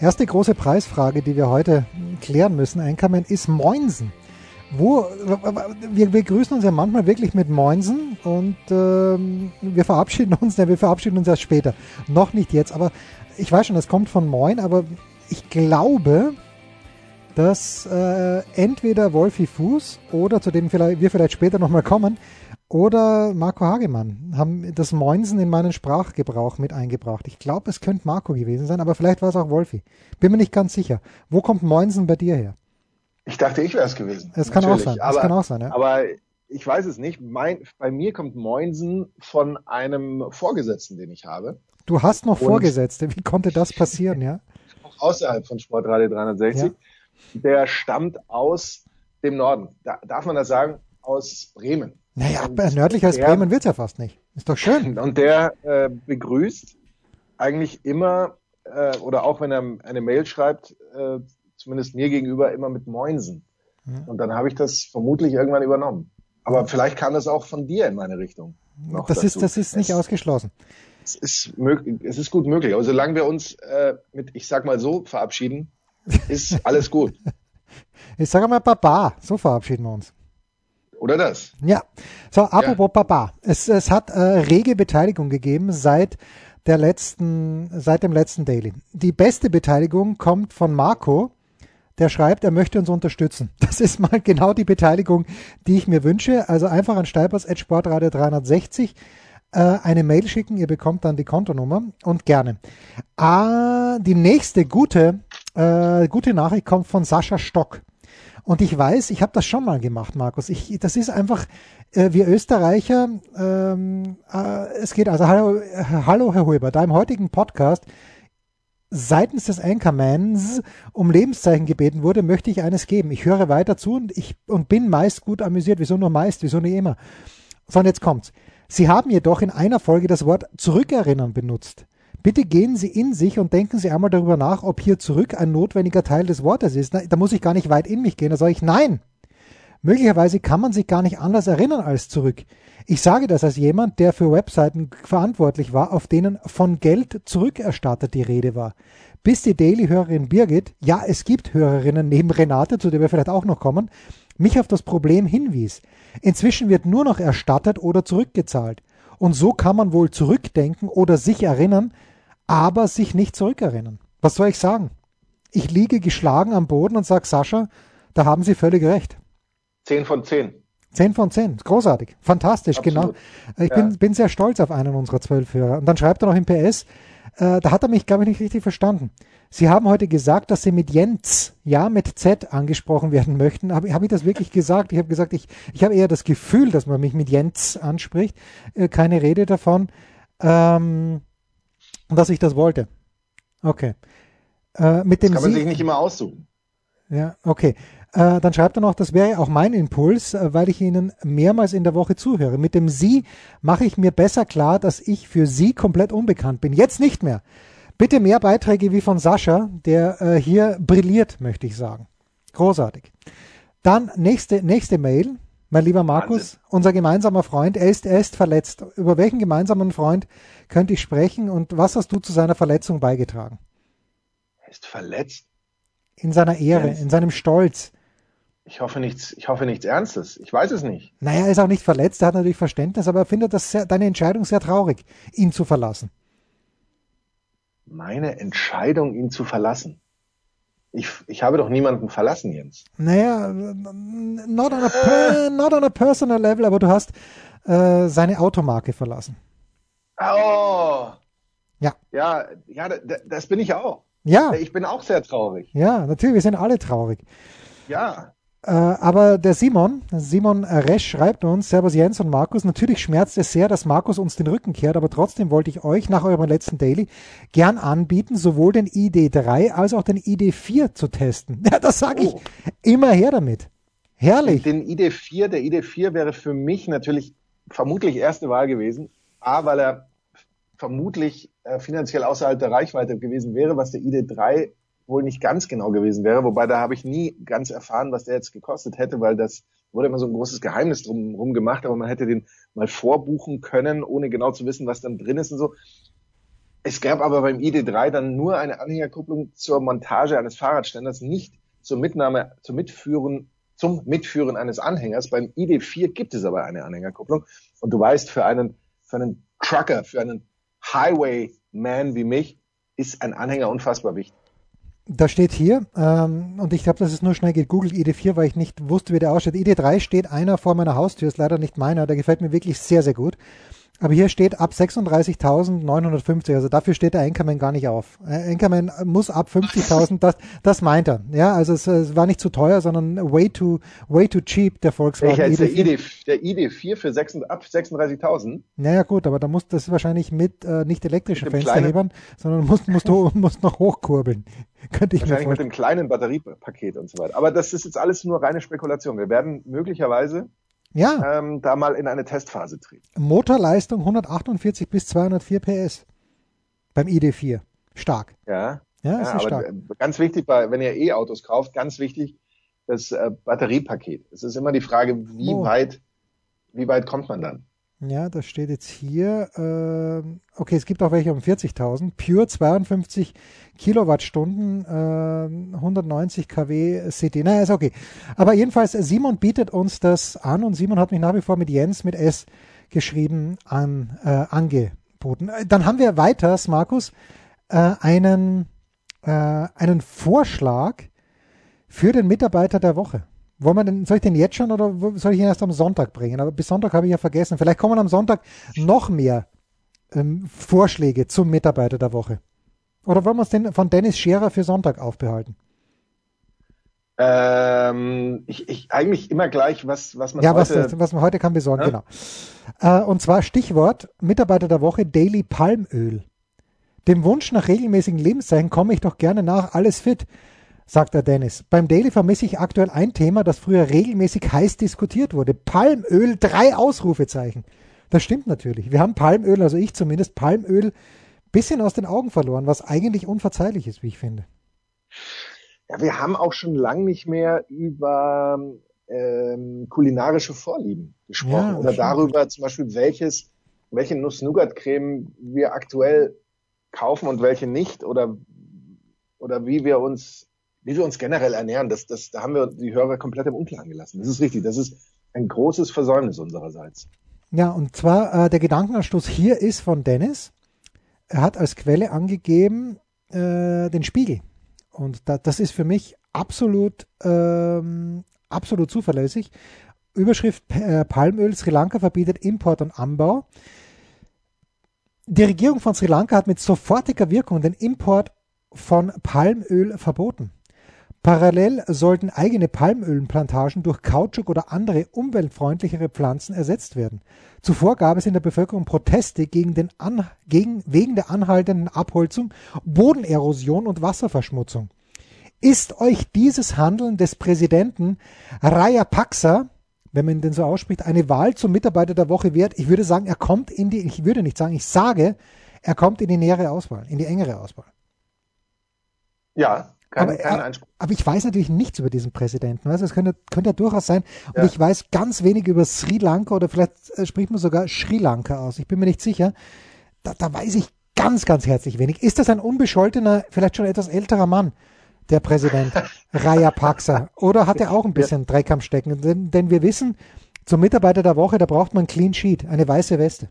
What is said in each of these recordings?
Erste große Preisfrage, die wir heute klären müssen, einkommen, ist Moinsen. Wo, wir begrüßen uns ja manchmal wirklich mit Moinsen und ähm, wir verabschieden uns, ne, wir verabschieden uns erst später. Noch nicht jetzt, aber ich weiß schon, das kommt von Moin, aber ich glaube, dass äh, entweder Wolfi Fuß oder zu dem vielleicht, wir vielleicht später nochmal kommen, oder Marco Hagemann haben das Moinsen in meinen Sprachgebrauch mit eingebracht. Ich glaube, es könnte Marco gewesen sein, aber vielleicht war es auch Wolfi. Bin mir nicht ganz sicher. Wo kommt Moinsen bei dir her? Ich dachte, ich wäre es gewesen. Es kann auch sein. Aber, es kann auch sein, ja. Aber ich weiß es nicht. Mein, bei mir kommt Moinsen von einem Vorgesetzten, den ich habe. Du hast noch Und Vorgesetzte. Wie konnte das passieren, ja? Außerhalb von Sportradio 360. Ja. Der stammt aus dem Norden. Da, darf man das sagen? Aus Bremen. Naja, und nördlich als Bremen wird's ja fast nicht. Ist doch schön. Und der äh, begrüßt eigentlich immer, äh, oder auch wenn er eine Mail schreibt, äh, zumindest mir gegenüber, immer mit Moinsen. Mhm. Und dann habe ich das vermutlich irgendwann übernommen. Aber vielleicht kam das auch von dir in meine Richtung. das, ist, das ist nicht es, ausgeschlossen. Es ist, möglich, es ist gut möglich. Aber solange wir uns äh, mit, ich sag mal so, verabschieden, ist alles gut. ich sage mal Baba, so verabschieden wir uns. Oder das? Ja. So, apropos ja. Papa. Es, es hat äh, rege Beteiligung gegeben seit der letzten, seit dem letzten Daily. Die beste Beteiligung kommt von Marco, der schreibt, er möchte uns unterstützen. Das ist mal genau die Beteiligung, die ich mir wünsche. Also einfach an Sportradio 360 äh, eine Mail schicken, ihr bekommt dann die Kontonummer und gerne. Ah, die nächste gute, äh, gute Nachricht kommt von Sascha Stock. Und ich weiß, ich habe das schon mal gemacht, Markus. Ich, das ist einfach, äh, wir Österreicher, ähm, äh, es geht also, hallo, äh, hallo Herr Huber, da im heutigen Podcast seitens des Anchormans um Lebenszeichen gebeten wurde, möchte ich eines geben. Ich höre weiter zu und ich und bin meist gut amüsiert. Wieso nur meist? Wieso nicht immer? So, und jetzt kommt's. Sie haben jedoch in einer Folge das Wort zurückerinnern benutzt. Bitte gehen Sie in sich und denken Sie einmal darüber nach, ob hier zurück ein notwendiger Teil des Wortes ist. Da muss ich gar nicht weit in mich gehen. Da sage ich nein. Möglicherweise kann man sich gar nicht anders erinnern als zurück. Ich sage das als jemand, der für Webseiten verantwortlich war, auf denen von Geld zurückerstattet die Rede war. Bis die Daily-Hörerin Birgit, ja, es gibt Hörerinnen neben Renate, zu der wir vielleicht auch noch kommen, mich auf das Problem hinwies. Inzwischen wird nur noch erstattet oder zurückgezahlt. Und so kann man wohl zurückdenken oder sich erinnern, aber sich nicht zurückerinnern. Was soll ich sagen? Ich liege geschlagen am Boden und sage, Sascha, da haben Sie völlig recht. Zehn von zehn. Zehn von zehn. Großartig. Fantastisch, Absolut. genau. Ich ja. bin, bin sehr stolz auf einen unserer zwölf Hörer. Und dann schreibt er noch im PS, äh, da hat er mich, glaube ich, nicht richtig verstanden. Sie haben heute gesagt, dass Sie mit Jens, ja, mit Z angesprochen werden möchten. Habe hab ich das wirklich gesagt? Ich habe gesagt, ich, ich habe eher das Gefühl, dass man mich mit Jens anspricht. Äh, keine Rede davon. Ähm, dass ich das wollte. Okay. Äh, mit dem das kann man sich nicht immer aussuchen. Ja, okay. Äh, dann schreibt er noch, das wäre auch mein Impuls, äh, weil ich Ihnen mehrmals in der Woche zuhöre. Mit dem Sie mache ich mir besser klar, dass ich für Sie komplett unbekannt bin. Jetzt nicht mehr. Bitte mehr Beiträge wie von Sascha, der äh, hier brilliert, möchte ich sagen. Großartig. Dann nächste, nächste Mail. Mein lieber Markus, Wahnsinn. unser gemeinsamer Freund, er ist, er ist verletzt. Über welchen gemeinsamen Freund könnte ich sprechen und was hast du zu seiner Verletzung beigetragen? Er ist verletzt? In seiner Ehre, in seinem Stolz. Ich hoffe nichts, ich hoffe nichts Ernstes. Ich weiß es nicht. Naja, er ist auch nicht verletzt, er hat natürlich Verständnis, aber er findet das sehr, deine Entscheidung sehr traurig, ihn zu verlassen. Meine Entscheidung, ihn zu verlassen. Ich, ich habe doch niemanden verlassen, Jens. Naja, not on a, not on a personal level, aber du hast äh, seine Automarke verlassen. Oh. Ja. Ja, ja, das bin ich auch. Ja. Ich bin auch sehr traurig. Ja, natürlich, wir sind alle traurig. Ja. Äh, aber der Simon, Simon Resch schreibt uns, Servus Jens und Markus, natürlich schmerzt es sehr, dass Markus uns den Rücken kehrt, aber trotzdem wollte ich euch nach eurem letzten Daily gern anbieten, sowohl den ID3 als auch den ID4 zu testen. Ja, das sage ich. Oh. Immer her damit. Herrlich. Den ID4, der ID4 wäre für mich natürlich vermutlich erste Wahl gewesen. A, weil er vermutlich äh, finanziell außerhalb der Reichweite gewesen wäre, was der ID3 wohl nicht ganz genau gewesen wäre, wobei da habe ich nie ganz erfahren, was der jetzt gekostet hätte, weil das wurde immer so ein großes Geheimnis drum, drum gemacht, aber man hätte den mal vorbuchen können, ohne genau zu wissen, was dann drin ist und so. Es gab aber beim ID3 dann nur eine Anhängerkupplung zur Montage eines Fahrradständers, nicht zur Mitnahme, zum Mitführen, zum Mitführen eines Anhängers. Beim ID4 gibt es aber eine Anhängerkupplung. Und du weißt, für einen, für einen Trucker, für einen Highwayman wie mich, ist ein Anhänger unfassbar wichtig. Da steht hier, ähm, und ich glaube, dass es nur schnell geht, Google ID4, weil ich nicht wusste, wie der ausschaut. ID3 steht einer vor meiner Haustür, ist leider nicht meiner, der gefällt mir wirklich sehr, sehr gut. Aber hier steht ab 36.950, also dafür steht der Anchorman gar nicht auf. Äh, Anchorman muss ab 50.000, das, das meint er. Ja, also es, es, war nicht zu teuer, sondern way too, way too cheap, der Volkswagen ID4. Der, ID, der ID4 für 6, ab 36.000? Naja gut, aber da muss das wahrscheinlich mit äh, nicht elektrischen Fensterhebern, sondern musst, musst du musst noch hochkurbeln. Könnte ich wahrscheinlich mit dem kleinen Batteriepaket und so weiter. Aber das ist jetzt alles nur reine Spekulation. Wir werden möglicherweise ja. ähm, da mal in eine Testphase treten. Motorleistung 148 bis 204 PS beim ID4. Stark. Ja. Ja, ja aber stark. ganz wichtig, bei, wenn ihr E-Autos kauft, ganz wichtig, das äh, Batteriepaket. Es ist immer die Frage, wie oh. weit, wie weit kommt man dann? Ja, das steht jetzt hier. Äh, okay, es gibt auch welche um 40.000. Pure 52 Kilowattstunden, äh, 190 kW CT. Naja, ist okay. Aber jedenfalls, Simon bietet uns das an und Simon hat mich nach wie vor mit Jens mit S geschrieben an, äh, angeboten. Dann haben wir weiter, Markus, äh, einen, äh, einen Vorschlag für den Mitarbeiter der Woche. Wollen wir denn, soll ich den jetzt schon oder soll ich ihn erst am Sonntag bringen? Aber bis Sonntag habe ich ja vergessen. Vielleicht kommen am Sonntag noch mehr ähm, Vorschläge zum Mitarbeiter der Woche. Oder wollen wir uns den von Dennis Scherer für Sonntag aufbehalten? Ähm, ich, ich eigentlich immer gleich, was, was man ja, heute... Ja, was, was man heute kann besorgen, ja? genau. Äh, und zwar Stichwort Mitarbeiter der Woche Daily Palmöl. Dem Wunsch nach regelmäßigen Lebenszeichen komme ich doch gerne nach. Alles fit sagt der Dennis. Beim Daily vermisse ich aktuell ein Thema, das früher regelmäßig heiß diskutiert wurde. Palmöl, drei Ausrufezeichen. Das stimmt natürlich. Wir haben Palmöl, also ich zumindest, Palmöl bisschen aus den Augen verloren, was eigentlich unverzeihlich ist, wie ich finde. Ja, wir haben auch schon lange nicht mehr über ähm, kulinarische Vorlieben gesprochen ja, oder darüber zum Beispiel, welches, welche Nuss-Nougat-Creme wir aktuell kaufen und welche nicht oder, oder wie wir uns wie wir uns generell ernähren, das, das, da haben wir die Hörer komplett im Unklaren gelassen. Das ist richtig. Das ist ein großes Versäumnis unsererseits. Ja, und zwar äh, der Gedankenanstoß hier ist von Dennis. Er hat als Quelle angegeben äh, den Spiegel. Und da, das ist für mich absolut, ähm, absolut zuverlässig. Überschrift äh, Palmöl, Sri Lanka verbietet Import und Anbau. Die Regierung von Sri Lanka hat mit sofortiger Wirkung den Import von Palmöl verboten. Parallel sollten eigene Palmölplantagen durch Kautschuk oder andere umweltfreundlichere Pflanzen ersetzt werden. Zuvor gab es in der Bevölkerung Proteste gegen den an, gegen, wegen der anhaltenden Abholzung, Bodenerosion und Wasserverschmutzung. Ist euch dieses Handeln des Präsidenten Rajapaksa, wenn man den so ausspricht, eine Wahl zum Mitarbeiter der Woche wert? Ich würde sagen, er kommt in die, ich würde nicht sagen, ich sage, er kommt in die nähere Auswahl, in die engere Auswahl. Ja, kein, aber, kein Anspruch. aber ich weiß natürlich nichts über diesen Präsidenten. Weißt? Das könnte, könnte ja durchaus sein. Und ja. ich weiß ganz wenig über Sri Lanka oder vielleicht äh, spricht man sogar Sri Lanka aus. Ich bin mir nicht sicher. Da, da weiß ich ganz, ganz herzlich wenig. Ist das ein unbescholtener, vielleicht schon etwas älterer Mann, der Präsident Rajapaksa? Oder hat er auch ein bisschen ja. Dreck am Stecken? Denn, denn wir wissen, zum Mitarbeiter der Woche, da braucht man Clean Sheet, eine weiße Weste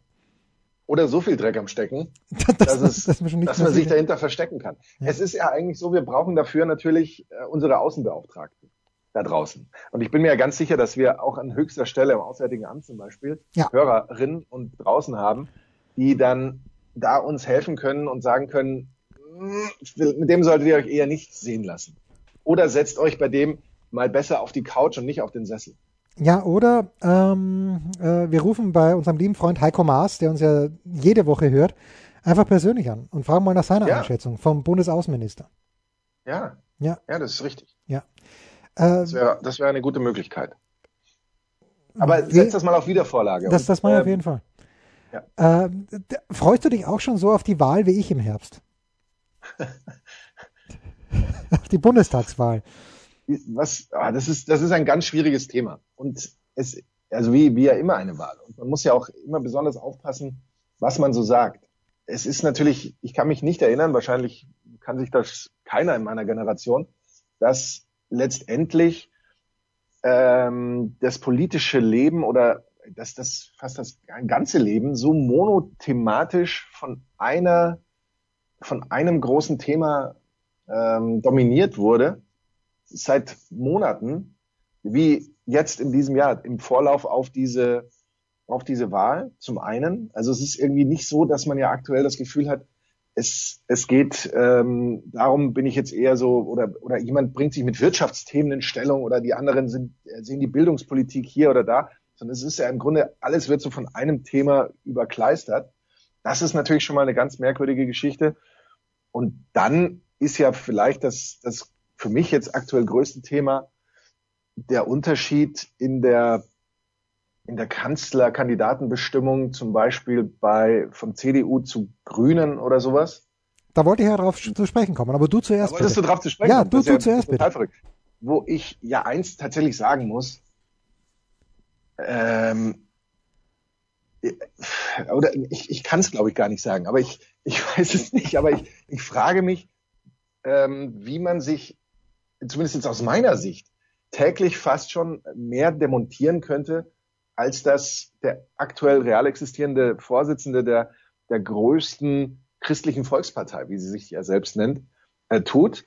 oder so viel Dreck am Stecken, das, dass, es, das dass man sich dahinter verstecken kann. Ja. Es ist ja eigentlich so, wir brauchen dafür natürlich äh, unsere Außenbeauftragten da draußen. Und ich bin mir ja ganz sicher, dass wir auch an höchster Stelle im Auswärtigen Amt zum Beispiel ja. Hörerinnen und draußen haben, die dann da uns helfen können und sagen können, hm, mit dem solltet ihr euch eher nicht sehen lassen. Oder setzt euch bei dem mal besser auf die Couch und nicht auf den Sessel. Ja, oder ähm, äh, wir rufen bei unserem lieben Freund Heiko Maas, der uns ja jede Woche hört, einfach persönlich an und fragen mal nach seiner ja. Einschätzung vom Bundesaußenminister. Ja. Ja. Ja, das ist richtig. Ja. Äh, das wäre wär eine gute Möglichkeit. Aber setz das mal auf Wiedervorlage. Das, das mal ähm, auf jeden Fall. Ja. Äh, freust du dich auch schon so auf die Wahl wie ich im Herbst? auf die Bundestagswahl. Was, ah, das ist, das ist ein ganz schwieriges Thema. Und es, also wie, wie ja immer eine Wahl. Und man muss ja auch immer besonders aufpassen, was man so sagt. Es ist natürlich, ich kann mich nicht erinnern, wahrscheinlich kann sich das keiner in meiner Generation, dass letztendlich ähm, das politische Leben oder dass das fast das ganze Leben so monothematisch von einer von einem großen Thema ähm, dominiert wurde seit Monaten wie jetzt in diesem Jahr im Vorlauf auf diese auf diese Wahl zum einen also es ist irgendwie nicht so dass man ja aktuell das Gefühl hat es, es geht ähm, darum, bin ich jetzt eher so, oder, oder jemand bringt sich mit Wirtschaftsthemen in Stellung oder die anderen sind, sehen die Bildungspolitik hier oder da, sondern es ist ja im Grunde, alles wird so von einem Thema überkleistert. Das ist natürlich schon mal eine ganz merkwürdige Geschichte. Und dann ist ja vielleicht das, das für mich jetzt aktuell größte Thema der Unterschied in der in der Kanzlerkandidatenbestimmung zum Beispiel bei vom CDU zu Grünen oder sowas? Da wollte ich ja darauf zu sprechen kommen, aber du zuerst. Da wolltest bitte. du drauf zu sprechen? Ja, du, du ja zuerst bitte. Verrückt. Wo ich ja eins tatsächlich sagen muss, ähm, oder ich, ich kann es glaube ich gar nicht sagen, aber ich, ich weiß es nicht, aber ich, ich frage mich, ähm, wie man sich, zumindest jetzt aus meiner Sicht, täglich fast schon mehr demontieren könnte, als das der aktuell real existierende Vorsitzende der, der größten christlichen Volkspartei, wie sie sich ja selbst nennt, äh, tut.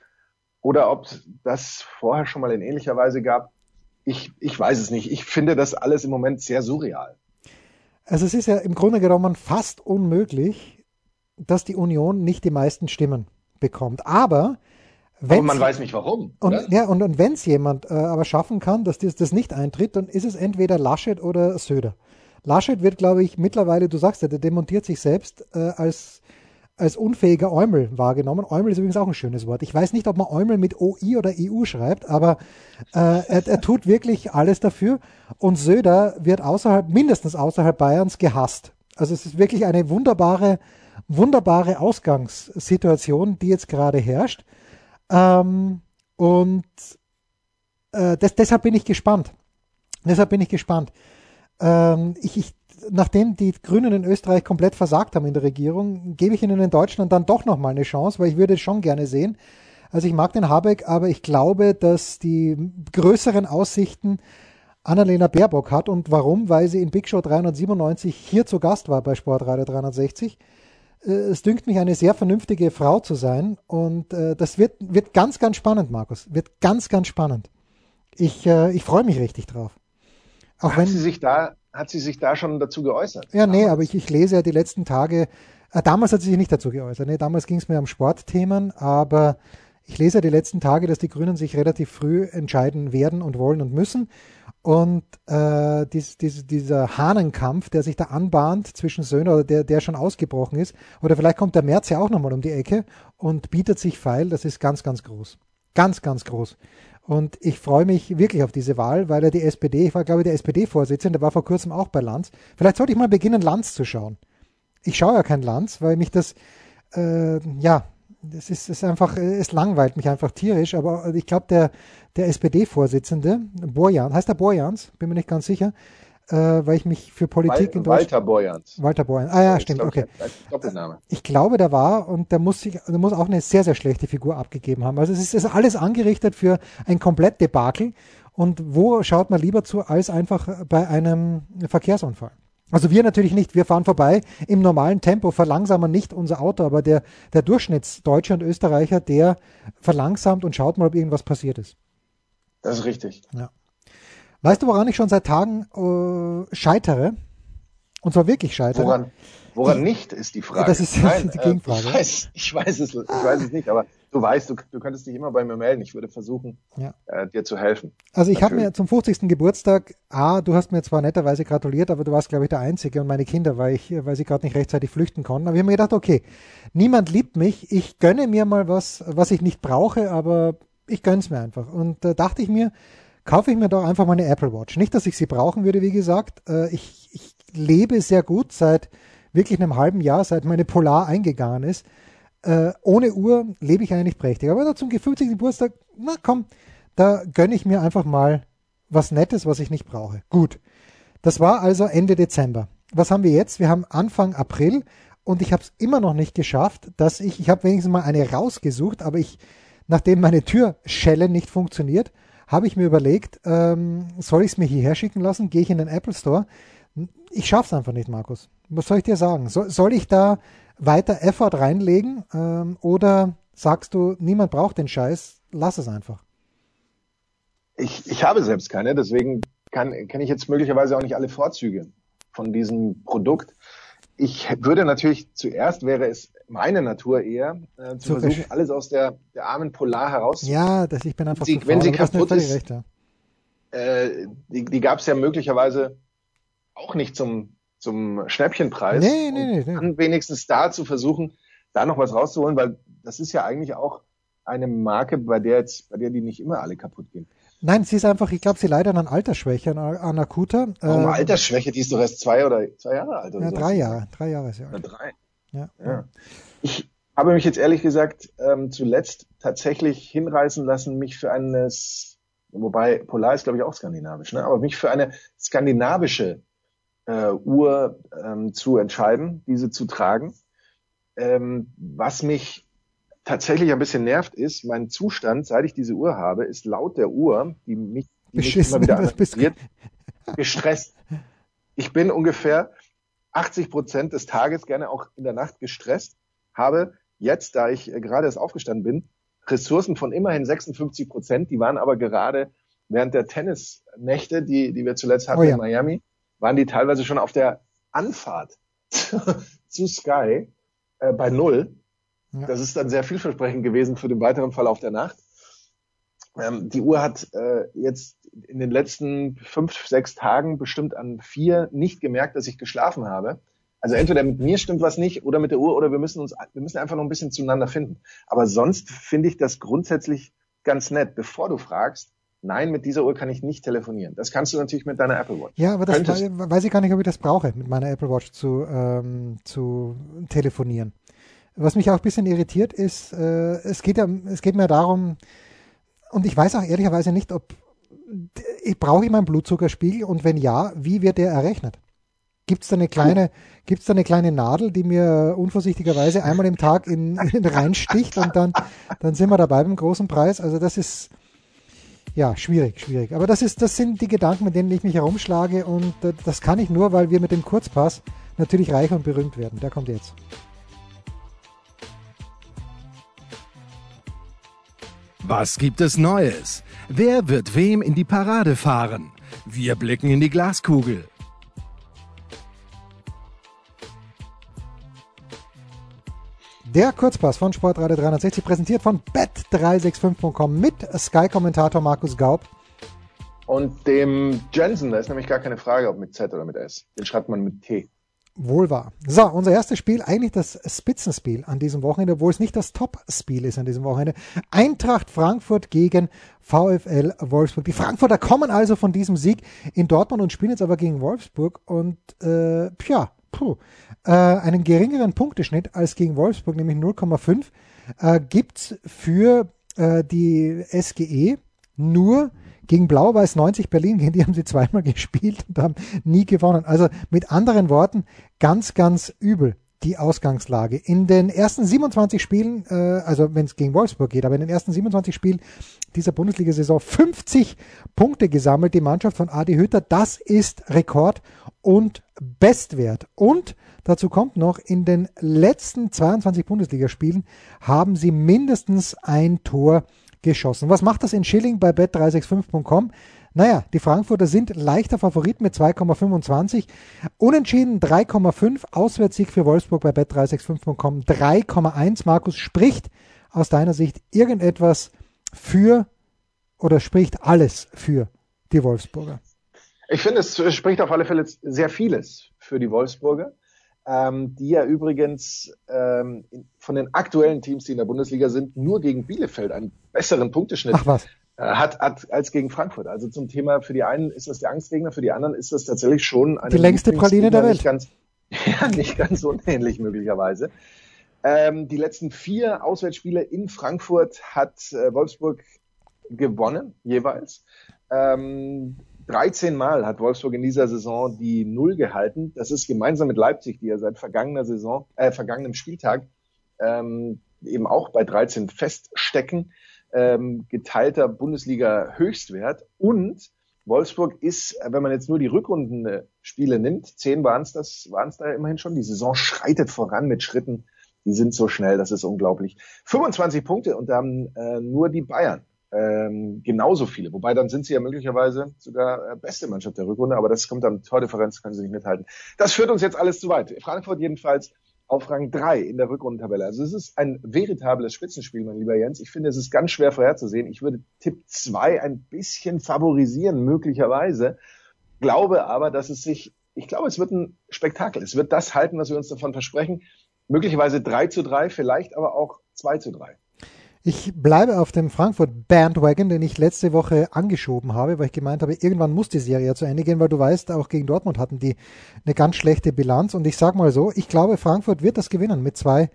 Oder ob das vorher schon mal in ähnlicher Weise gab. Ich, ich weiß es nicht. Ich finde das alles im Moment sehr surreal. Also es ist ja im Grunde genommen fast unmöglich, dass die Union nicht die meisten Stimmen bekommt. Aber aber man weiß nicht warum. Und, ja, und, und wenn es jemand äh, aber schaffen kann, dass das, das nicht eintritt, dann ist es entweder Laschet oder Söder. Laschet wird, glaube ich, mittlerweile, du sagst ja, der demontiert sich selbst äh, als, als unfähiger Eumel wahrgenommen. Eumel ist übrigens auch ein schönes Wort. Ich weiß nicht, ob man Eumel mit OI oder EU schreibt, aber äh, er, er tut wirklich alles dafür. Und Söder wird außerhalb, mindestens außerhalb Bayerns gehasst. Also es ist wirklich eine wunderbare, wunderbare Ausgangssituation, die jetzt gerade herrscht. Ähm, und äh, das, deshalb bin ich gespannt. Deshalb bin ich gespannt. Ähm, ich, ich, nachdem die Grünen in Österreich komplett versagt haben in der Regierung, gebe ich ihnen in Deutschland dann doch nochmal eine Chance, weil ich würde es schon gerne sehen. Also ich mag den Habeck, aber ich glaube, dass die größeren Aussichten Annalena Baerbock hat. Und warum? Weil sie in Big Show 397 hier zu Gast war bei Sportradio 360 äh, es dünkt mich, eine sehr vernünftige Frau zu sein. Und äh, das wird, wird ganz, ganz spannend, Markus. Wird ganz, ganz spannend. Ich, äh, ich freue mich richtig drauf. Auch hat wenn, sie sich da, hat sie sich da schon dazu geäußert? Ja, nee, aber ich, ich lese ja die letzten Tage, äh, damals hat sie sich nicht dazu geäußert. Nee, damals ging es mir um Sportthemen, aber ich lese ja die letzten Tage, dass die Grünen sich relativ früh entscheiden werden und wollen und müssen. Und äh, dies, dies, dieser Hahnenkampf, der sich da anbahnt zwischen Söhnen oder der, der schon ausgebrochen ist, oder vielleicht kommt der März ja auch nochmal um die Ecke und bietet sich feil, das ist ganz, ganz groß. Ganz, ganz groß. Und ich freue mich wirklich auf diese Wahl, weil er die SPD, ich war glaube ich der SPD-Vorsitzende, war vor kurzem auch bei Lanz. Vielleicht sollte ich mal beginnen, Lanz zu schauen. Ich schaue ja kein Lanz, weil mich das, äh, ja, das ist, ist einfach, es langweilt mich einfach tierisch, aber ich glaube, der, der SPD-Vorsitzende, Borjans, heißt er Borjans? Bin mir nicht ganz sicher, äh, weil ich mich für Politik Wal in Deutschland. Walter Borjans. Walter Borjans. Ah ja, ich stimmt, glaub, okay. Doppelname. Ich glaube, der war und der muss sich, der muss auch eine sehr, sehr schlechte Figur abgegeben haben. Also es ist, ist alles angerichtet für ein komplett Debakel. Und wo schaut man lieber zu als einfach bei einem Verkehrsunfall? Also wir natürlich nicht, wir fahren vorbei im normalen Tempo, verlangsamen nicht unser Auto, aber der, der Durchschnittsdeutsche und Österreicher, der verlangsamt und schaut mal, ob irgendwas passiert ist. Das ist richtig. Ja. Weißt du, woran ich schon seit Tagen äh, scheitere? Und zwar wirklich scheitere. Woran, woran ich, nicht, ist die Frage. Das ist Nein, die Gegenfrage. Äh, ich, weiß, ich, weiß es, ich weiß es nicht, aber du weißt, du, du könntest dich immer bei mir melden. Ich würde versuchen, ja. äh, dir zu helfen. Also ich habe mir zum 50. Geburtstag, ah, du hast mir zwar netterweise gratuliert, aber du warst, glaube ich, der Einzige und meine Kinder, weil ich, weil sie gerade nicht rechtzeitig flüchten konnten. Aber ich habe mir gedacht, okay, niemand liebt mich, ich gönne mir mal was, was ich nicht brauche, aber ich gönn's mir einfach. Und da äh, dachte ich mir, kaufe ich mir doch einfach mal eine Apple Watch. Nicht, dass ich sie brauchen würde, wie gesagt. Äh, ich, ich lebe sehr gut seit wirklich einem halben Jahr, seit meine Polar eingegangen ist. Äh, ohne Uhr lebe ich eigentlich prächtig. Aber da zum 50. Geburtstag, na komm, da gönne ich mir einfach mal was Nettes, was ich nicht brauche. Gut. Das war also Ende Dezember. Was haben wir jetzt? Wir haben Anfang April und ich habe es immer noch nicht geschafft, dass ich, ich habe wenigstens mal eine rausgesucht, aber ich, nachdem meine Türschelle nicht funktioniert, habe ich mir überlegt, ähm, soll ich es mir hierher schicken lassen? Gehe ich in den Apple Store? Ich schaffe es einfach nicht, Markus. Was soll ich dir sagen? So, soll ich da weiter Effort reinlegen ähm, oder sagst du, niemand braucht den Scheiß, lass es einfach? Ich, ich habe selbst keine, deswegen kann, kenne ich jetzt möglicherweise auch nicht alle Vorzüge von diesem Produkt. Ich würde natürlich zuerst wäre es meine Natur eher, äh, zu, zu versuchen, alles aus der, der armen Polar heraus. Ja, das, ich bin einfach sie, Wenn sie kaputt ist, recht, ja. äh, die, die gab es ja möglicherweise auch nicht zum, zum Schnäppchenpreis. Nee, nee, nee, nee. Dann wenigstens da zu versuchen, da noch was rauszuholen, weil das ist ja eigentlich auch eine Marke, bei der jetzt, bei der die nicht immer alle kaputt gehen. Nein, sie ist einfach, ich glaube, sie leidet an Altersschwäche, an, an akuter. Warum äh, Altersschwäche? Die ist doch erst zwei oder zwei Jahre alt. Oder ja, so. drei Jahre, drei Jahre ist sie alt. drei. Ja. ja. Ich habe mich jetzt ehrlich gesagt ähm, zuletzt tatsächlich hinreißen lassen, mich für eines, wobei Polar ist glaube ich auch skandinavisch, ne? aber mich für eine skandinavische äh, Uhr ähm, zu entscheiden, diese zu tragen. Ähm, was mich tatsächlich ein bisschen nervt ist, mein Zustand, seit ich diese Uhr habe, ist laut der Uhr, die mich, die mich immer wieder analysiert, gestresst. Ich bin ungefähr 80 Prozent des Tages gerne auch in der Nacht gestresst, habe jetzt, da ich äh, gerade erst aufgestanden bin, Ressourcen von immerhin 56 Prozent, die waren aber gerade während der Tennisnächte, die, die wir zuletzt hatten oh ja. in Miami, waren die teilweise schon auf der Anfahrt zu Sky äh, bei Null. Ja. Das ist dann sehr vielversprechend gewesen für den weiteren Verlauf der Nacht. Ähm, die Uhr hat äh, jetzt in den letzten fünf, sechs Tagen bestimmt an vier nicht gemerkt, dass ich geschlafen habe. Also entweder mit mir stimmt was nicht oder mit der Uhr oder wir müssen uns, wir müssen einfach noch ein bisschen zueinander finden. Aber sonst finde ich das grundsätzlich ganz nett. Bevor du fragst, nein, mit dieser Uhr kann ich nicht telefonieren. Das kannst du natürlich mit deiner Apple Watch. Ja, aber das Könntest. weiß ich gar nicht, ob ich das brauche, mit meiner Apple Watch zu, ähm, zu telefonieren. Was mich auch ein bisschen irritiert ist, äh, es geht ja, es geht mir darum, und ich weiß auch ehrlicherweise nicht, ob brauche ich meinen Blutzuckerspiegel und wenn ja, wie wird der errechnet? Gibt es da eine kleine, gibt's da eine kleine Nadel, die mir unvorsichtigerweise einmal im Tag in, in reinsticht und dann, dann sind wir dabei beim großen Preis? Also das ist ja schwierig, schwierig. Aber das ist, das sind die Gedanken, mit denen ich mich herumschlage und äh, das kann ich nur, weil wir mit dem Kurzpass natürlich reich und berühmt werden. Der kommt jetzt. Was gibt es Neues? Wer wird wem in die Parade fahren? Wir blicken in die Glaskugel. Der Kurzpass von Sportradio 360 präsentiert von bet365.com mit Sky-Kommentator Markus Gaub. Und dem Jensen, da ist nämlich gar keine Frage, ob mit Z oder mit S. Den schreibt man mit T. Wohl wahr. So, unser erstes Spiel, eigentlich das Spitzenspiel an diesem Wochenende, obwohl es nicht das Top-Spiel ist an diesem Wochenende. Eintracht Frankfurt gegen VfL Wolfsburg. Die Frankfurter kommen also von diesem Sieg in Dortmund und spielen jetzt aber gegen Wolfsburg und äh, ja, puh, äh, einen geringeren Punkteschnitt als gegen Wolfsburg, nämlich 0,5, äh, gibt's für äh, die SGE nur gegen Blau-Weiß 90 Berlin, gegen die haben sie zweimal gespielt und haben nie gewonnen. Also mit anderen Worten, ganz, ganz übel die Ausgangslage. In den ersten 27 Spielen, äh, also wenn es gegen Wolfsburg geht, aber in den ersten 27 Spielen dieser Bundesliga-Saison 50 Punkte gesammelt, die Mannschaft von Adi Hütter. Das ist Rekord und Bestwert. Und dazu kommt noch, in den letzten 22 Bundesligaspielen haben sie mindestens ein Tor geschossen. Was macht das in Schilling bei bet365.com? Naja, die Frankfurter sind leichter Favorit mit 2,25. Unentschieden 3,5. Auswärtssieg für Wolfsburg bei bet365.com 3,1. Markus spricht aus deiner Sicht irgendetwas für oder spricht alles für die Wolfsburger? Ich finde, es spricht auf alle Fälle sehr vieles für die Wolfsburger, ähm, die ja übrigens ähm, von den aktuellen Teams, die in der Bundesliga sind, nur gegen Bielefeld einen besseren Punkteschnitt Ach was. Hat, hat als gegen Frankfurt. Also zum Thema, für die einen ist das der Angstgegner, für die anderen ist das tatsächlich schon eine die längste Praline der Welt. Nicht ganz, ja, nicht ganz unähnlich möglicherweise. Ähm, die letzten vier Auswärtsspiele in Frankfurt hat äh, Wolfsburg gewonnen, jeweils. Ähm, 13 Mal hat Wolfsburg in dieser Saison die Null gehalten. Das ist gemeinsam mit Leipzig, die ja seit vergangener Saison, äh, vergangenem Spieltag ähm, eben auch bei 13 feststecken ähm, geteilter Bundesliga-Höchstwert. Und Wolfsburg ist, wenn man jetzt nur die Rückrundenspiele nimmt, zehn waren es das, waren es da immerhin schon. Die Saison schreitet voran mit Schritten. Die sind so schnell, das ist unglaublich. 25 Punkte und dann äh, nur die Bayern. Ähm, genauso viele. Wobei dann sind sie ja möglicherweise sogar äh, beste Mannschaft der Rückrunde, aber das kommt dann Tordifferenz, können sie nicht mithalten. Das führt uns jetzt alles zu weit. Frankfurt jedenfalls auf Rang 3 in der Rückrundentabelle. Also es ist ein veritables Spitzenspiel, mein lieber Jens. Ich finde, es ist ganz schwer vorherzusehen. Ich würde Tipp 2 ein bisschen favorisieren, möglicherweise. Glaube aber, dass es sich, ich glaube, es wird ein Spektakel. Es wird das halten, was wir uns davon versprechen. Möglicherweise 3 zu 3, vielleicht aber auch 2 zu 3. Ich bleibe auf dem Frankfurt Bandwagon, den ich letzte Woche angeschoben habe, weil ich gemeint habe, irgendwann muss die Serie ja zu Ende gehen, weil du weißt, auch gegen Dortmund hatten die eine ganz schlechte Bilanz. Und ich sag mal so, ich glaube, Frankfurt wird das gewinnen mit zwei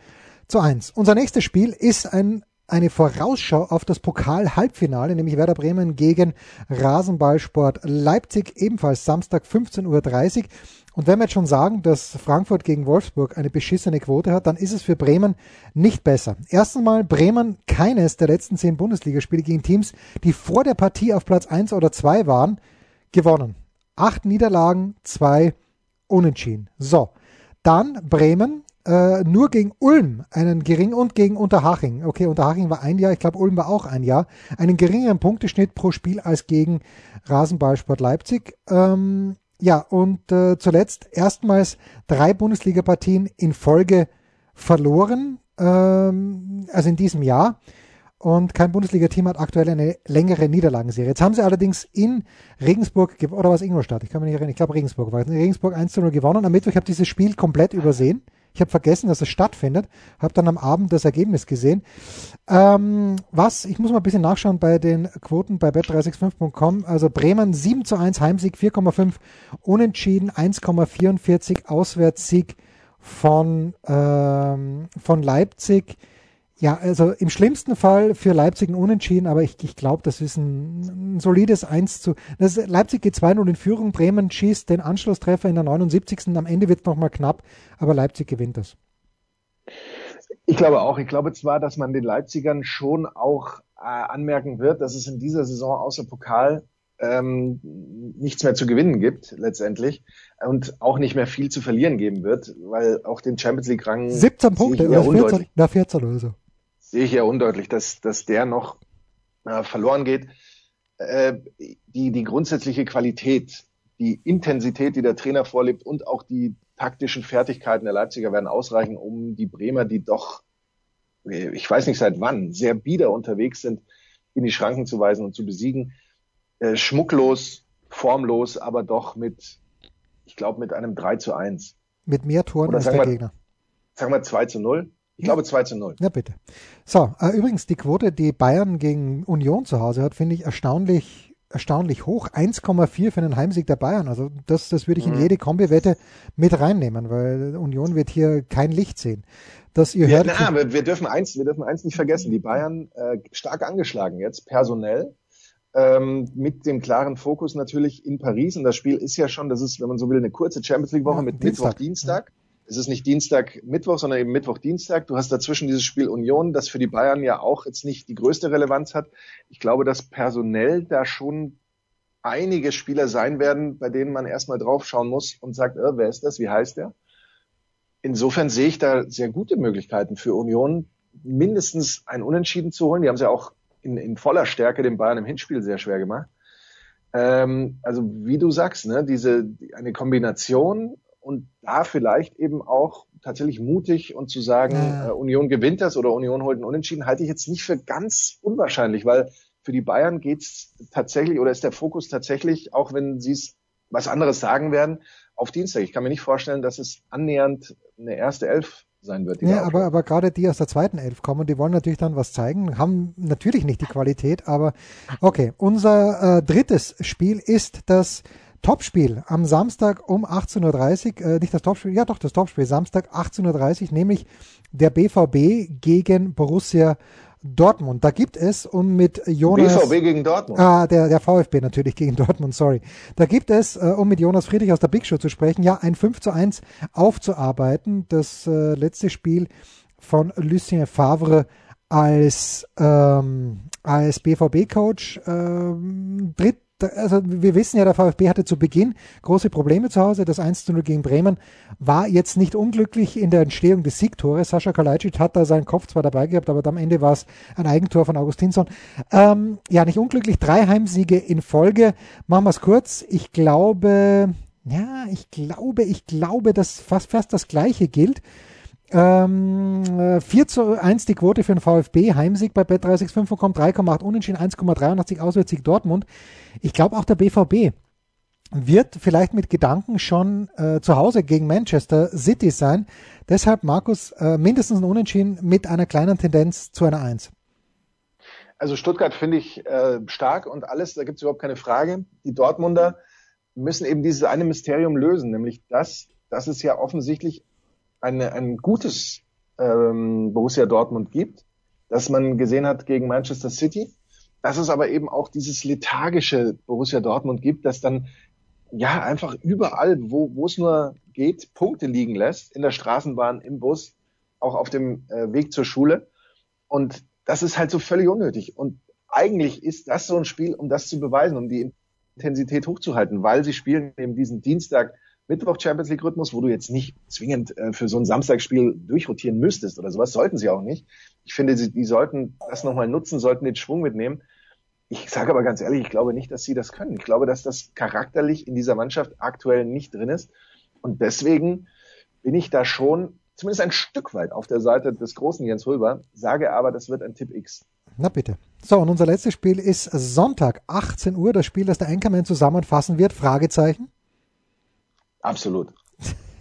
zu eins. Unser nächstes Spiel ist ein eine Vorausschau auf das Pokal-Halbfinale, nämlich Werder Bremen gegen Rasenballsport Leipzig, ebenfalls Samstag 15.30 Uhr. Und wenn wir jetzt schon sagen, dass Frankfurt gegen Wolfsburg eine beschissene Quote hat, dann ist es für Bremen nicht besser. Erstens mal Bremen keines der letzten zehn Bundesligaspiele gegen Teams, die vor der Partie auf Platz eins oder zwei waren, gewonnen. Acht Niederlagen, zwei Unentschieden. So. Dann Bremen, äh, nur gegen Ulm einen geringen und gegen Unterhaching. Okay, Unterhaching war ein Jahr, ich glaube Ulm war auch ein Jahr. Einen geringeren Punkteschnitt pro Spiel als gegen Rasenballsport Leipzig. Ähm, ja, und äh, zuletzt erstmals drei Bundesliga-Partien in Folge verloren, ähm, also in diesem Jahr. Und kein Bundesliga-Team hat aktuell eine längere Niederlagenserie. Jetzt haben sie allerdings in Regensburg, oder was Ingolstadt, ich kann mich nicht erinnern, ich glaube Regensburg war es, in Regensburg 1 zu 0 gewonnen. Am Mittwoch habe ich dieses Spiel komplett übersehen. Ich habe vergessen, dass es stattfindet, habe dann am Abend das Ergebnis gesehen. Ähm, was, ich muss mal ein bisschen nachschauen bei den Quoten bei bet365.com. Also Bremen 7 zu 1 Heimsieg, 4,5 Unentschieden, 1,44 Auswärtssieg von, ähm, von Leipzig. Ja, also im schlimmsten Fall für Leipzig ein Unentschieden, aber ich, ich glaube, das ist ein, ein, solides 1 zu. Das, Leipzig geht 2-0 in Führung, Bremen schießt den Anschlusstreffer in der 79. Am Ende wird es nochmal knapp, aber Leipzig gewinnt das. Ich glaube auch. Ich glaube zwar, dass man den Leipzigern schon auch äh, anmerken wird, dass es in dieser Saison außer Pokal ähm, nichts mehr zu gewinnen gibt letztendlich und auch nicht mehr viel zu verlieren geben wird, weil auch den Champions League Rang 17 Punkte oder 14, na 14 oder so sehe ich ja undeutlich, dass, dass der noch äh, verloren geht. Äh, die, die grundsätzliche Qualität, die Intensität, die der Trainer vorlebt und auch die taktischen Fertigkeiten der Leipziger werden ausreichen, um die Bremer, die doch, ich weiß nicht seit wann, sehr bieder unterwegs sind, in die Schranken zu weisen und zu besiegen. Äh, schmucklos, formlos, aber doch mit, ich glaube, mit einem 3 zu 1. Mit mehr Toren als der wir, Gegner. Sagen wir 2 zu 0. Ich glaube 2 zu 0. Ja, bitte. So, äh, übrigens, die Quote, die Bayern gegen Union zu Hause hat, finde ich erstaunlich, erstaunlich hoch. 1,4 für einen Heimsieg der Bayern. Also das, das würde ich in mhm. jede Kombi-Wette mit reinnehmen, weil Union wird hier kein Licht sehen. Dass ihr ja, hört, na, wir, wir, dürfen eins, wir dürfen eins nicht vergessen. Die Bayern äh, stark angeschlagen jetzt, personell. Ähm, mit dem klaren Fokus natürlich in Paris. Und das Spiel ist ja schon, das ist, wenn man so will, eine kurze Champions League-Woche ja, mit Dienstag. Mittwoch, Dienstag. Ja es ist nicht Dienstag, Mittwoch, sondern eben Mittwoch, Dienstag. Du hast dazwischen dieses Spiel Union, das für die Bayern ja auch jetzt nicht die größte Relevanz hat. Ich glaube, dass personell da schon einige Spieler sein werden, bei denen man erstmal draufschauen muss und sagt, äh, wer ist das? Wie heißt der? Insofern sehe ich da sehr gute Möglichkeiten für Union, mindestens ein Unentschieden zu holen. Die haben es ja auch in, in voller Stärke den Bayern im Hinspiel sehr schwer gemacht. Ähm, also wie du sagst, ne, diese eine Kombination und da vielleicht eben auch tatsächlich mutig und zu sagen, ja. äh, Union gewinnt das oder Union holt einen Unentschieden, halte ich jetzt nicht für ganz unwahrscheinlich, weil für die Bayern geht's tatsächlich oder ist der Fokus tatsächlich, auch wenn sie es was anderes sagen werden, auf Dienstag. Ich kann mir nicht vorstellen, dass es annähernd eine erste Elf sein wird. Ja, aber, aber gerade die aus der zweiten Elf kommen, die wollen natürlich dann was zeigen, haben natürlich nicht die Qualität, aber okay. Unser äh, drittes Spiel ist das Topspiel am Samstag um 18.30 Uhr, äh, nicht das Topspiel, ja doch das Topspiel, Samstag 18.30 Uhr, nämlich der BVB gegen Borussia Dortmund. Da gibt es, um mit Jonas. BVB gegen Dortmund. Ah, der, der VfB natürlich gegen Dortmund, sorry. Da gibt es, äh, um mit Jonas Friedrich aus der Big Show zu sprechen, ja, ein 5 zu 1 aufzuarbeiten. Das äh, letzte Spiel von Lucien Favre als, ähm, als BVB-Coach. Ähm, dritt, also wir wissen ja, der VfB hatte zu Beginn große Probleme zu Hause. Das 1 zu 0 gegen Bremen war jetzt nicht unglücklich in der Entstehung des Siegtores. Sascha Kalajdzic hat da seinen Kopf zwar dabei gehabt, aber am Ende war es ein Eigentor von Augustinsson. Ähm, ja, nicht unglücklich. Drei Heimsiege in Folge. Machen wir es kurz. Ich glaube, ja, ich glaube, ich glaube, dass fast, fast das Gleiche gilt. Ähm, 4 äh, zu 1 die Quote für den VfB, Heimsieg bei Bet365 kommt 3,8 Unentschieden, 1,83 Auswärtssieg Dortmund. Ich glaube auch der BVB wird vielleicht mit Gedanken schon äh, zu Hause gegen Manchester City sein. Deshalb, Markus, äh, mindestens ein Unentschieden mit einer kleinen Tendenz zu einer 1. Also Stuttgart finde ich äh, stark und alles, da gibt es überhaupt keine Frage. Die Dortmunder müssen eben dieses eine Mysterium lösen, nämlich das, dass es ja offensichtlich eine, ein gutes ähm, Borussia Dortmund gibt, das man gesehen hat gegen Manchester City, dass es aber eben auch dieses lethargische Borussia Dortmund gibt, das dann ja einfach überall, wo, wo es nur geht, Punkte liegen lässt, in der Straßenbahn, im Bus, auch auf dem äh, Weg zur Schule. Und das ist halt so völlig unnötig. Und eigentlich ist das so ein Spiel, um das zu beweisen, um die Intensität hochzuhalten, weil sie spielen eben diesen Dienstag Mittwoch Champions League Rhythmus, wo du jetzt nicht zwingend äh, für so ein Samstagsspiel durchrotieren müsstest oder sowas, sollten sie auch nicht. Ich finde, sie, die sollten das nochmal nutzen, sollten den Schwung mitnehmen. Ich sage aber ganz ehrlich, ich glaube nicht, dass sie das können. Ich glaube, dass das charakterlich in dieser Mannschaft aktuell nicht drin ist. Und deswegen bin ich da schon zumindest ein Stück weit auf der Seite des großen Jens Röber, sage aber, das wird ein Tipp X. Na bitte. So, und unser letztes Spiel ist Sonntag, 18 Uhr, das Spiel, das der Anchorman zusammenfassen wird, Fragezeichen. Absolut.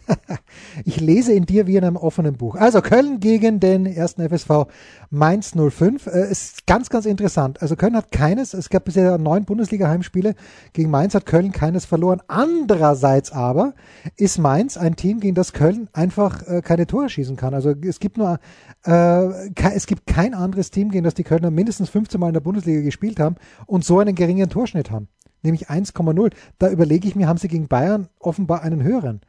ich lese in dir wie in einem offenen Buch. Also Köln gegen den ersten FSV Mainz 05. Äh, ist ganz, ganz interessant. Also Köln hat keines, es gab bisher neun Bundesliga-Heimspiele. Gegen Mainz hat Köln keines verloren. Andererseits aber ist Mainz ein Team, gegen das Köln einfach äh, keine Tore schießen kann. Also es gibt nur, äh, es gibt kein anderes Team, gegen das die Kölner mindestens 15 Mal in der Bundesliga gespielt haben und so einen geringen Torschnitt haben nämlich 1,0. Da überlege ich mir, haben sie gegen Bayern offenbar einen höheren.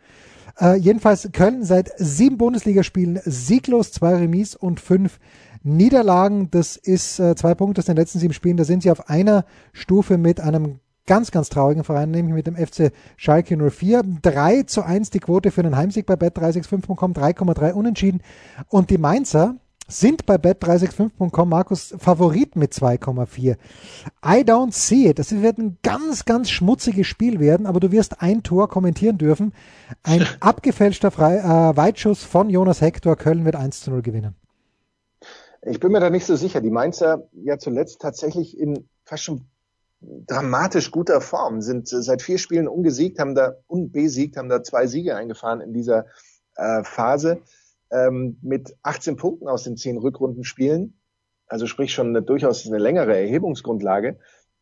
Äh, jedenfalls Köln seit sieben Bundesligaspielen sieglos, zwei Remis und fünf Niederlagen. Das ist äh, zwei Punkte aus den letzten sieben Spielen. Da sind sie auf einer Stufe mit einem ganz, ganz traurigen Verein, nämlich mit dem FC Schalke 04. 3 zu 1 die Quote für einen Heimsieg bei bet365.com, 3,3 unentschieden. Und die Mainzer, sind bei bet365.com Markus Favorit mit 2,4. I don't see it. Das wird ein ganz, ganz schmutziges Spiel werden, aber du wirst ein Tor kommentieren dürfen. Ein abgefälschter Frei äh, Weitschuss von Jonas Hector. Köln wird 1 zu 0 gewinnen. Ich bin mir da nicht so sicher. Die Mainzer ja zuletzt tatsächlich in fast schon dramatisch guter Form, sind seit vier Spielen ungesiegt, haben da unbesiegt, haben da zwei Siege eingefahren in dieser äh, Phase ähm, mit 18 Punkten aus den zehn Rückrundenspielen, also sprich schon eine, durchaus eine längere Erhebungsgrundlage,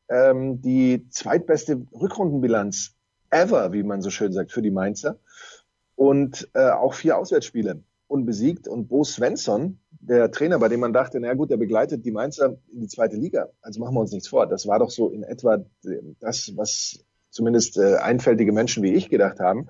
ähm, die zweitbeste Rückrundenbilanz ever, wie man so schön sagt, für die Mainzer. Und äh, auch vier Auswärtsspiele unbesiegt. Und Bo Svensson, der Trainer, bei dem man dachte, na gut, der begleitet die Mainzer in die zweite Liga. Also machen wir uns nichts vor. Das war doch so in etwa das, was zumindest äh, einfältige Menschen wie ich gedacht haben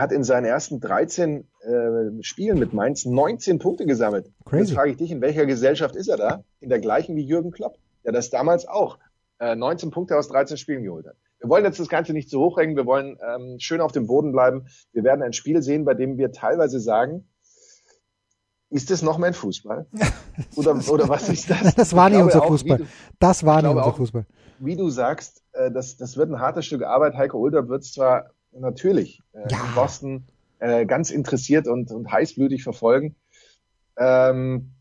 hat in seinen ersten 13 äh, Spielen mit Mainz 19 Punkte gesammelt. Crazy. Jetzt frage ich dich, in welcher Gesellschaft ist er da? In der gleichen wie Jürgen Klopp, der das damals auch äh, 19 Punkte aus 13 Spielen geholt hat. Wir wollen jetzt das Ganze nicht zu hoch hängen, wir wollen ähm, schön auf dem Boden bleiben. Wir werden ein Spiel sehen, bei dem wir teilweise sagen, ist das noch mein Fußball? Oder, oder was ist das? Das war nicht unser Fußball. Du, das war nicht unser auch, Fußball. Wie du sagst, äh, das, das wird ein hartes Stück Arbeit. Heiko Ulder wird es zwar natürlich. Äh, ja. In Boston äh, ganz interessiert und, und heißblütig verfolgen. Ähm,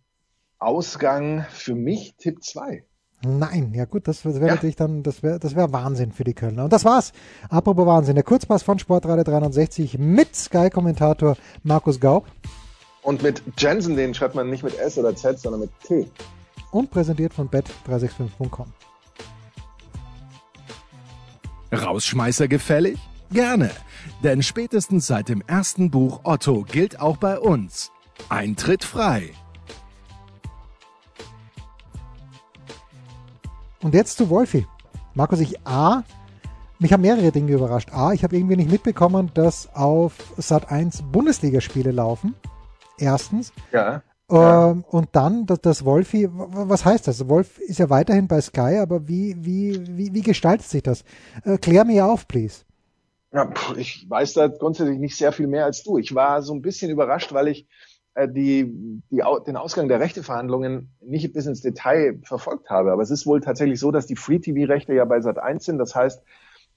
Ausgang für mich Tipp 2. Nein, ja gut, das wäre ja. natürlich dann, das wäre das wäre Wahnsinn für die Kölner. Und das war's. Apropos Wahnsinn, der Kurzpass von Sportradio 360 mit Sky-Kommentator Markus Gaub. Und mit Jensen, den schreibt man nicht mit S oder Z, sondern mit T. Und präsentiert von bet365.com. Rausschmeißer gefällig? Gerne. Denn spätestens seit dem ersten Buch Otto gilt auch bei uns. Eintritt frei. Und jetzt zu Wolfi. Markus, ich A, mich haben mehrere Dinge überrascht. A, ich habe irgendwie nicht mitbekommen, dass auf Sat 1 Bundesligaspiele laufen. Erstens. Ja. Ähm, und dann, dass das Wolfi, was heißt das? Wolf ist ja weiterhin bei Sky, aber wie, wie, wie, wie gestaltet sich das? Äh, klär mir auf, please. Ja, ich weiß da grundsätzlich nicht sehr viel mehr als du. Ich war so ein bisschen überrascht, weil ich äh, die, die, den Ausgang der Rechteverhandlungen nicht bis ins Detail verfolgt habe. Aber es ist wohl tatsächlich so, dass die Free-TV-Rechte ja bei Sat 1 sind. Das heißt,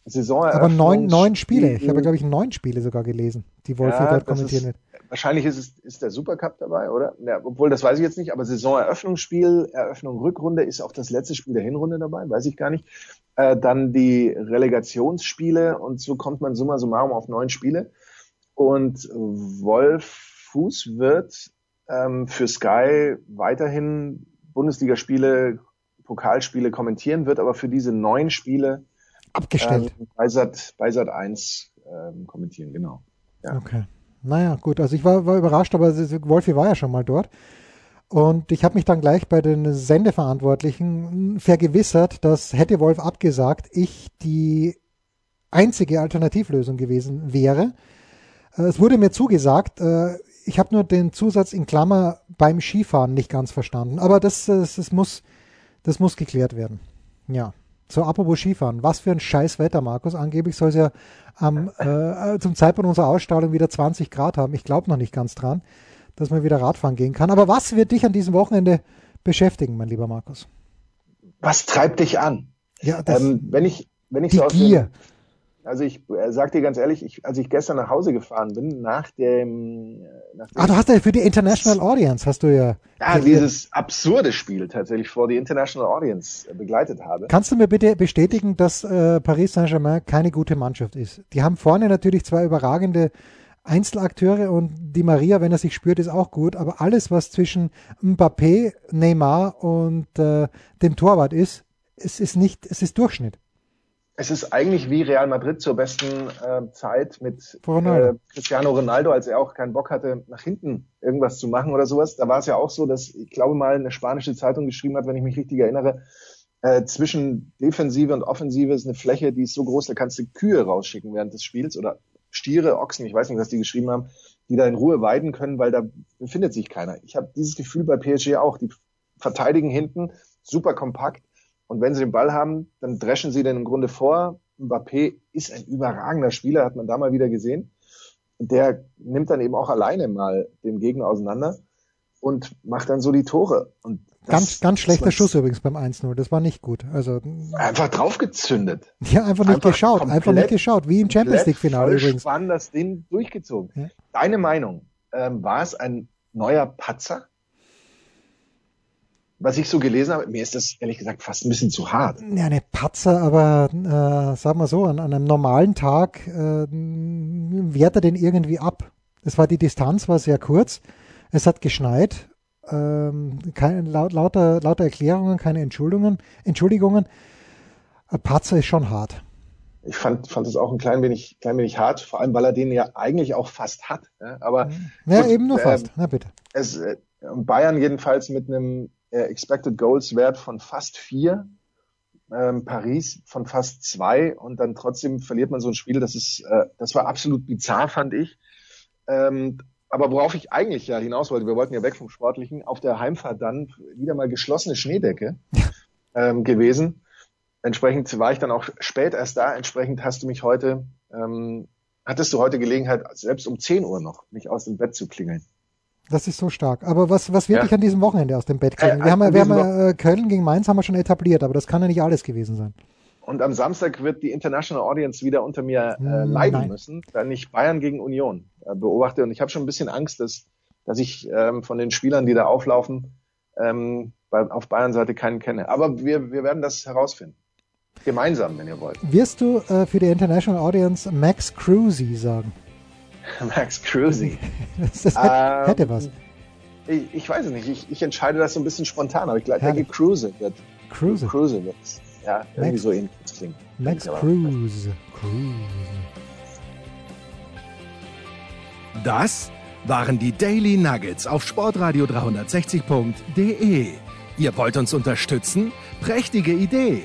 Saisoneröffnung. Aber neun, neun Spiele. Ich habe, glaube ich, neun Spiele sogar gelesen, die Wolfi ja, dort kommentieren wird. Wahrscheinlich ist es ist der Supercup dabei, oder? Ja, obwohl, das weiß ich jetzt nicht, aber Saisoneröffnungsspiel, Eröffnung Rückrunde ist auch das letzte Spiel der Hinrunde dabei, weiß ich gar nicht. Äh, dann die Relegationsspiele und so kommt man summa summarum auf neun Spiele. Und Wolf Fuß wird ähm, für Sky weiterhin Bundesligaspiele, Pokalspiele kommentieren, wird aber für diese neun Spiele abgestellt ähm, bei, Sat, bei Sat 1 ähm, kommentieren, genau. Ja. Okay. Naja, gut, also ich war, war überrascht, aber Wolfi war ja schon mal dort. Und ich habe mich dann gleich bei den Sendeverantwortlichen vergewissert, dass hätte Wolf abgesagt, ich die einzige Alternativlösung gewesen wäre. Äh, es wurde mir zugesagt, äh, ich habe nur den Zusatz in Klammer beim Skifahren nicht ganz verstanden. Aber das, das, das, muss, das muss geklärt werden. Ja. So, apropos Skifahren. Was für ein scheiß Wetter, Markus. Angeblich soll es ja am, äh, zum Zeitpunkt unserer Ausstrahlung wieder 20 Grad haben. Ich glaube noch nicht ganz dran, dass man wieder Radfahren gehen kann. Aber was wird dich an diesem Wochenende beschäftigen, mein lieber Markus? Was treibt dich an? Ja, das, ähm, wenn ich, wenn ich die so Gier. Dem, also ich äh, sag dir ganz ehrlich, ich, als ich gestern nach Hause gefahren bin, nach dem, äh, nach dem Ah, du hast ja für die International Audience hast du ja. Ja, dieses absurde Spiel tatsächlich vor die International Audience äh, begleitet habe. Kannst du mir bitte bestätigen, dass äh, Paris Saint-Germain keine gute Mannschaft ist? Die haben vorne natürlich zwei überragende Einzelakteure und die Maria, wenn er sich spürt, ist auch gut, aber alles, was zwischen Mbappé, Neymar und äh, dem Torwart ist, es ist nicht, es ist Durchschnitt es ist eigentlich wie Real Madrid zur besten äh, Zeit mit äh, Cristiano Ronaldo, als er auch keinen Bock hatte, nach hinten irgendwas zu machen oder sowas. Da war es ja auch so, dass ich glaube mal eine spanische Zeitung geschrieben hat, wenn ich mich richtig erinnere, äh, zwischen Defensive und Offensive ist eine Fläche, die ist so groß, da kannst du Kühe rausschicken während des Spiels oder Stiere, Ochsen, ich weiß nicht, was die geschrieben haben, die da in Ruhe weiden können, weil da befindet sich keiner. Ich habe dieses Gefühl bei PSG auch. Die verteidigen hinten super kompakt und wenn sie den Ball haben, dann dreschen sie den im Grunde vor. Mbappé ist ein überragender Spieler, hat man da mal wieder gesehen. Der nimmt dann eben auch alleine mal den Gegner auseinander und macht dann so die Tore. Und ganz, ganz schlechter Schuss übrigens beim 1-0. Das war nicht gut. Also einfach draufgezündet. Ja, einfach nicht einfach geschaut. Einfach nicht geschaut. Wie im Champions League Finale übrigens. Spannend das Ding durchgezogen. Ja. Deine Meinung? Ähm, war es ein neuer Patzer? Was ich so gelesen habe, mir ist das ehrlich gesagt fast ein bisschen zu hart. Ja, eine Patzer, aber äh, sag mal so, an, an einem normalen Tag äh, wehrt er den irgendwie ab. Es war die Distanz war sehr kurz, es hat geschneit, ähm, kein, laut, lauter, lauter Erklärungen, keine Entschuldigungen. Entschuldigungen. Ein Patzer ist schon hart. Ich fand, fand es auch ein klein wenig, klein wenig hart, vor allem weil er den ja eigentlich auch fast hat. Ja, aber ja, gut, eben nur fast. Ähm, Na bitte. Es, äh, Bayern jedenfalls mit einem äh, Expected Goals Wert von fast vier, ähm, Paris von fast zwei und dann trotzdem verliert man so ein Spiel. Das ist, äh, das war absolut bizarr, fand ich. Ähm, aber worauf ich eigentlich ja hinaus wollte, wir wollten ja weg vom Sportlichen, auf der Heimfahrt dann wieder mal geschlossene Schneedecke ähm, gewesen. Entsprechend war ich dann auch spät erst da. Entsprechend hast du mich heute, ähm, hattest du heute Gelegenheit, selbst um 10 Uhr noch, mich aus dem Bett zu klingeln. Das ist so stark. Aber was, was wird ja. dich an diesem Wochenende aus dem Bett kriegen? Äh, wir haben, wir haben äh, Köln gegen Mainz haben wir schon etabliert, aber das kann ja nicht alles gewesen sein. Und am Samstag wird die International Audience wieder unter mir äh, leiden Nein. müssen, wenn ich Bayern gegen Union äh, beobachte. Und ich habe schon ein bisschen Angst, dass, dass ich ähm, von den Spielern, die da auflaufen, ähm, bei, auf Bayern-Seite keinen kenne. Aber wir, wir werden das herausfinden. Gemeinsam, wenn ihr wollt. Wirst du äh, für die International Audience Max Cruzy sagen? Max Cruzy. das hätte, ähm, hätte was. Ich, ich, weiß es nicht. Ich, ich, entscheide das so ein bisschen spontan, aber ich denke, Cruise wird. Cruise. Cruise wird. Ja, irgendwie Max, so ähnlich klingt. Max Cruise. Cruise. Das waren die Daily Nuggets auf Sportradio 360.de. Ihr wollt uns unterstützen? Prächtige Idee!